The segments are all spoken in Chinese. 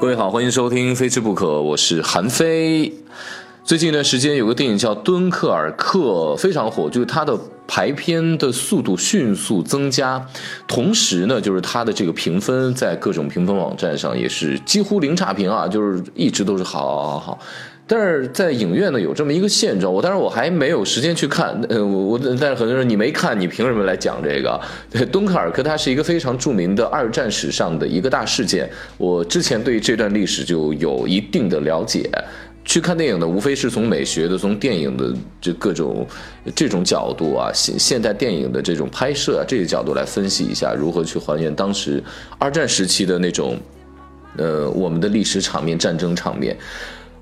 各位好，欢迎收听《非吃不可》，我是韩非。最近一段时间有个电影叫《敦刻尔克》，非常火，就是它的排片的速度迅速增加，同时呢，就是它的这个评分在各种评分网站上也是几乎零差评啊，就是一直都是好好好。但是在影院呢有这么一个现状，我当然我还没有时间去看，呃，我我但是很多人你没看，你凭什么来讲这个？对，敦刻尔克它是一个非常著名的二战史上的一个大事件，我之前对这段历史就有一定的了解。去看电影的无非是从美学的、从电影的这各种这种角度啊，现现代电影的这种拍摄啊这些角度来分析一下，如何去还原当时二战时期的那种，呃，我们的历史场面、战争场面。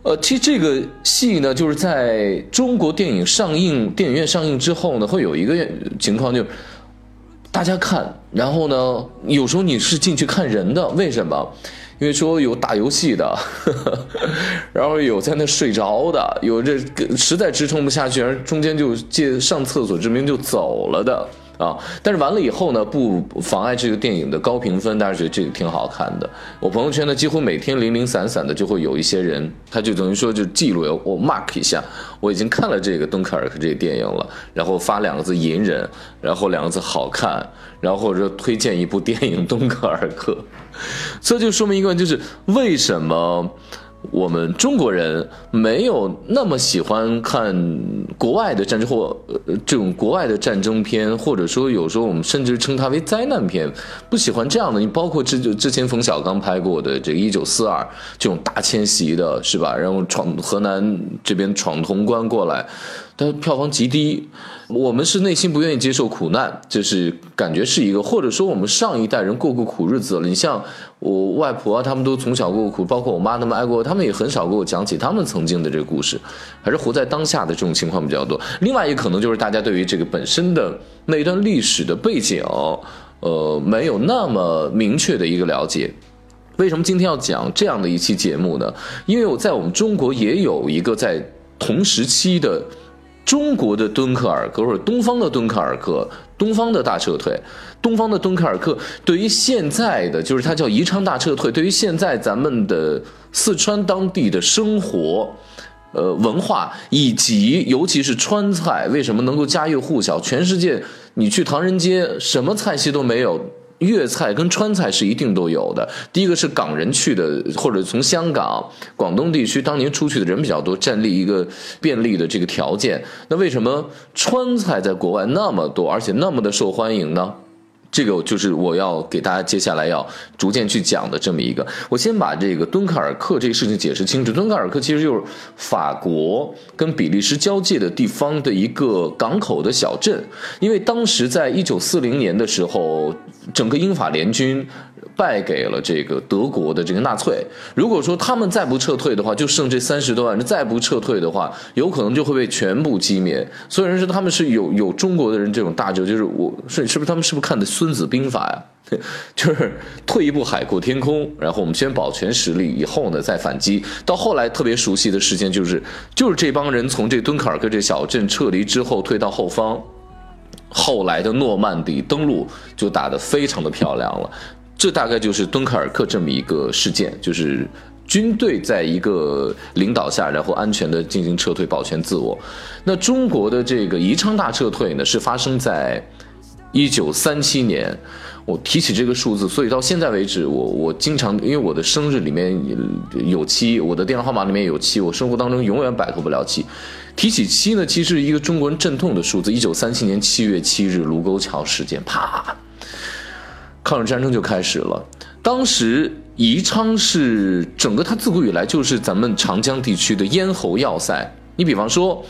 呃，其实这个戏呢，就是在中国电影上映、电影院上映之后呢，会有一个情况，就大家看，然后呢，有时候你是进去看人的，为什么？因为说有打游戏的，然后有在那睡着的，有这实在支撑不下去，而中间就借上厕所之名就走了的。啊，但是完了以后呢，不妨碍这个电影的高评分，大家觉得这个挺好看的。我朋友圈呢，几乎每天零零散散的就会有一些人，他就等于说就记录我 mark 一下，我已经看了这个敦刻尔克这个电影了，然后发两个字隐忍，然后两个字好看，然后或者说推荐一部电影敦刻尔克，这就说明一个就是为什么。我们中国人没有那么喜欢看国外的战争或这种国外的战争片，或者说有时候我们甚至称它为灾难片，不喜欢这样的。你包括之之前冯小刚拍过的这个《一九四二》这种大迁徙的，是吧？然后闯河南这边闯潼关过来。但票房极低，我们是内心不愿意接受苦难，就是感觉是一个，或者说我们上一代人过过苦日子了。你像我外婆啊，他们都从小过苦，包括我妈他们挨过，他们也很少给我讲起他们曾经的这个故事，还是活在当下的这种情况比较多。另外一个可能就是大家对于这个本身的那一段历史的背景，呃，没有那么明确的一个了解。为什么今天要讲这样的一期节目呢？因为我在我们中国也有一个在同时期的。中国的敦刻尔克，或者东方的敦刻尔克，东方的大撤退，东方的敦刻尔克，对于现在的就是它叫宜昌大撤退，对于现在咱们的四川当地的生活，呃，文化以及尤其是川菜，为什么能够家喻户晓？全世界你去唐人街，什么菜系都没有。粤菜跟川菜是一定都有的。第一个是港人去的，或者从香港、广东地区当年出去的人比较多，站立一个便利的这个条件。那为什么川菜在国外那么多，而且那么的受欢迎呢？这个就是我要给大家接下来要逐渐去讲的这么一个。我先把这个敦刻尔克这个事情解释清楚。敦刻尔克其实就是法国跟比利时交界的地方的一个港口的小镇，因为当时在一九四零年的时候，整个英法联军。败给了这个德国的这个纳粹。如果说他们再不撤退的话，就剩这三十多万人；再不撤退的话，有可能就会被全部击灭。所有人说他们是有有中国的人这种大志，就是我是是不是他们是不是看的《孙子兵法》呀？就是退一步海阔天空，然后我们先保全实力，以后呢再反击。到后来特别熟悉的事件就是就是这帮人从这敦刻尔克这小镇撤离之后，退到后方，后来的诺曼底登陆就打得非常的漂亮了。这大概就是敦刻尔克这么一个事件，就是军队在一个领导下，然后安全的进行撤退，保全自我。那中国的这个宜昌大撤退呢，是发生在一九三七年。我提起这个数字，所以到现在为止，我我经常因为我的生日里面有七，我的电话号码里面有七，我生活当中永远摆脱不了七。提起七呢，其实是一个中国人阵痛的数字。一九三七年七月七日，卢沟桥事件，啪。抗日战争就开始了。当时宜昌是整个它自古以来就是咱们长江地区的咽喉要塞。你比方说，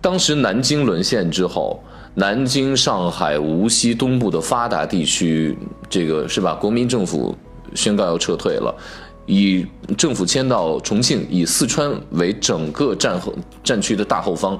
当时南京沦陷之后，南京、上海、无锡东部的发达地区，这个是吧？国民政府宣告要撤退了，以政府迁到重庆，以四川为整个战后战区的大后方。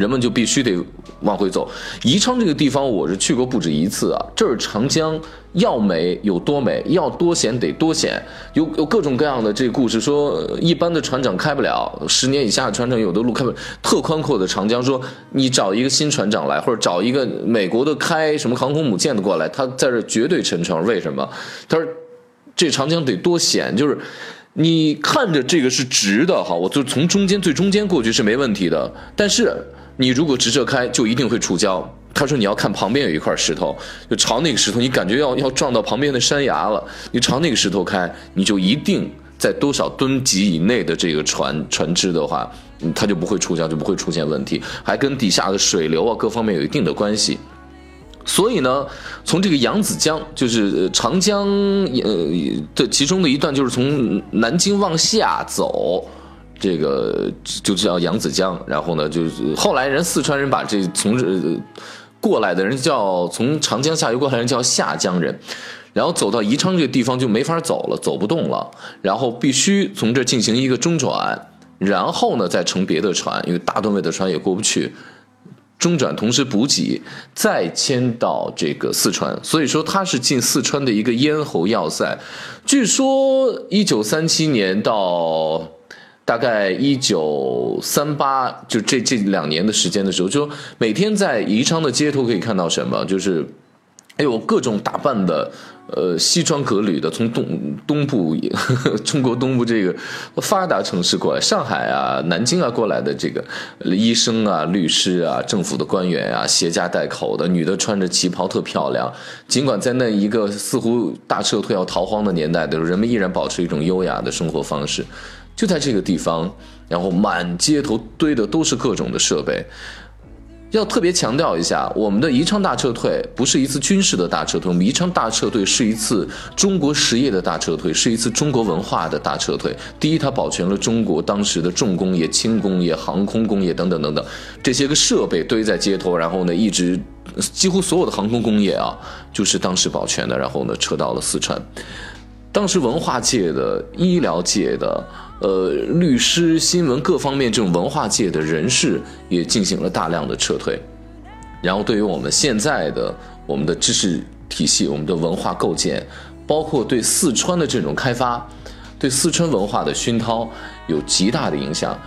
人们就必须得往回走。宜昌这个地方我是去过不止一次啊，这儿长江要美有多美，要多险得多险，有有各种各样的这个故事，说一般的船长开不了，十年以下的船长有的路开不了，特宽阔的长江，说你找一个新船长来，或者找一个美国的开什么航空母舰的过来，他在这绝对沉船，为什么？他说这长江得多险，就是。你看着这个是直的哈，我就从中间最中间过去是没问题的。但是你如果直着开，就一定会触礁。他说你要看旁边有一块石头，就朝那个石头，你感觉要要撞到旁边的山崖了，你朝那个石头开，你就一定在多少吨级以内的这个船船只的话，它就不会触礁，就不会出现问题，还跟底下的水流啊各方面有一定的关系。所以呢，从这个扬子江，就是长江呃的其中的一段，就是从南京往下走，这个就叫扬子江。然后呢，就是后来人四川人把这从这过来的人叫从长江下游过来人叫下江人，然后走到宜昌这个地方就没法走了，走不动了，然后必须从这进行一个中转，然后呢再乘别的船，因为大吨位的船也过不去。中转，同时补给，再迁到这个四川，所以说它是进四川的一个咽喉要塞。据说一九三七年到大概一九三八，就这这两年的时间的时候，就每天在宜昌的街头可以看到什么，就是。哎呦各种打扮的，呃，西装革履的，从东东部呵呵，中国东部这个发达城市过来，上海啊、南京啊过来的这个医生啊、律师啊、政府的官员啊，携家带口的，女的穿着旗袍特漂亮。尽管在那一个似乎大撤退要逃荒的年代的时候，人们依然保持一种优雅的生活方式。就在这个地方，然后满街头堆的都是各种的设备。要特别强调一下，我们的宜昌大撤退不是一次军事的大撤退，我们宜昌大撤退是一次中国实业的大撤退，是一次中国文化的大撤退。第一，它保全了中国当时的重工业、轻工业、航空工业等等等等这些个设备堆在街头，然后呢，一直几乎所有的航空工业啊，就是当时保全的，然后呢，撤到了四川。当时文化界的、医疗界的。呃，律师、新闻各方面这种文化界的人士也进行了大量的撤退，然后对于我们现在的我们的知识体系、我们的文化构建，包括对四川的这种开发，对四川文化的熏陶有极大的影响。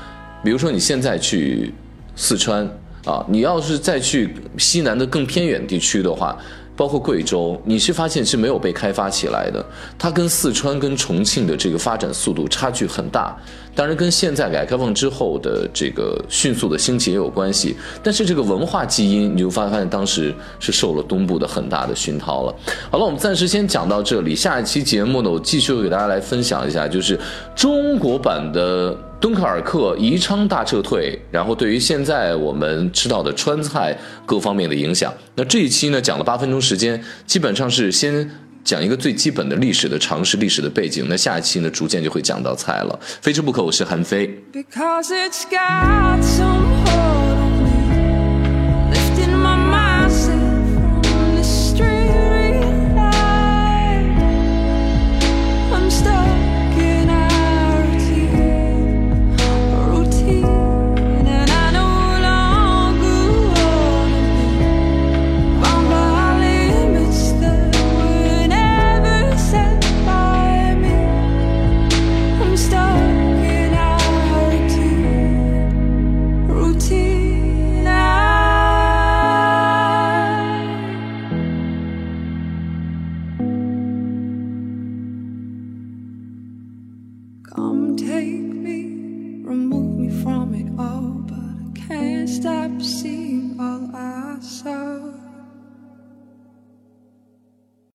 比如说你现在去四川啊，你要是再去西南的更偏远地区的话。包括贵州，你是发现是没有被开发起来的，它跟四川、跟重庆的这个发展速度差距很大。当然，跟现在改革开放之后的这个迅速的兴起也有关系。但是这个文化基因，你就发现当时是受了东部的很大的熏陶了。好了，我们暂时先讲到这里。下一期节目呢，我继续给大家来分享一下，就是中国版的敦刻尔克宜昌大撤退，然后对于现在我们吃到的川菜各方面的影响。那这一期呢，讲了八分钟时间，基本上是先。讲一个最基本的历史的常识、历史的背景，那下一期呢，逐渐就会讲到菜了。非吃不可，我是韩飞。Come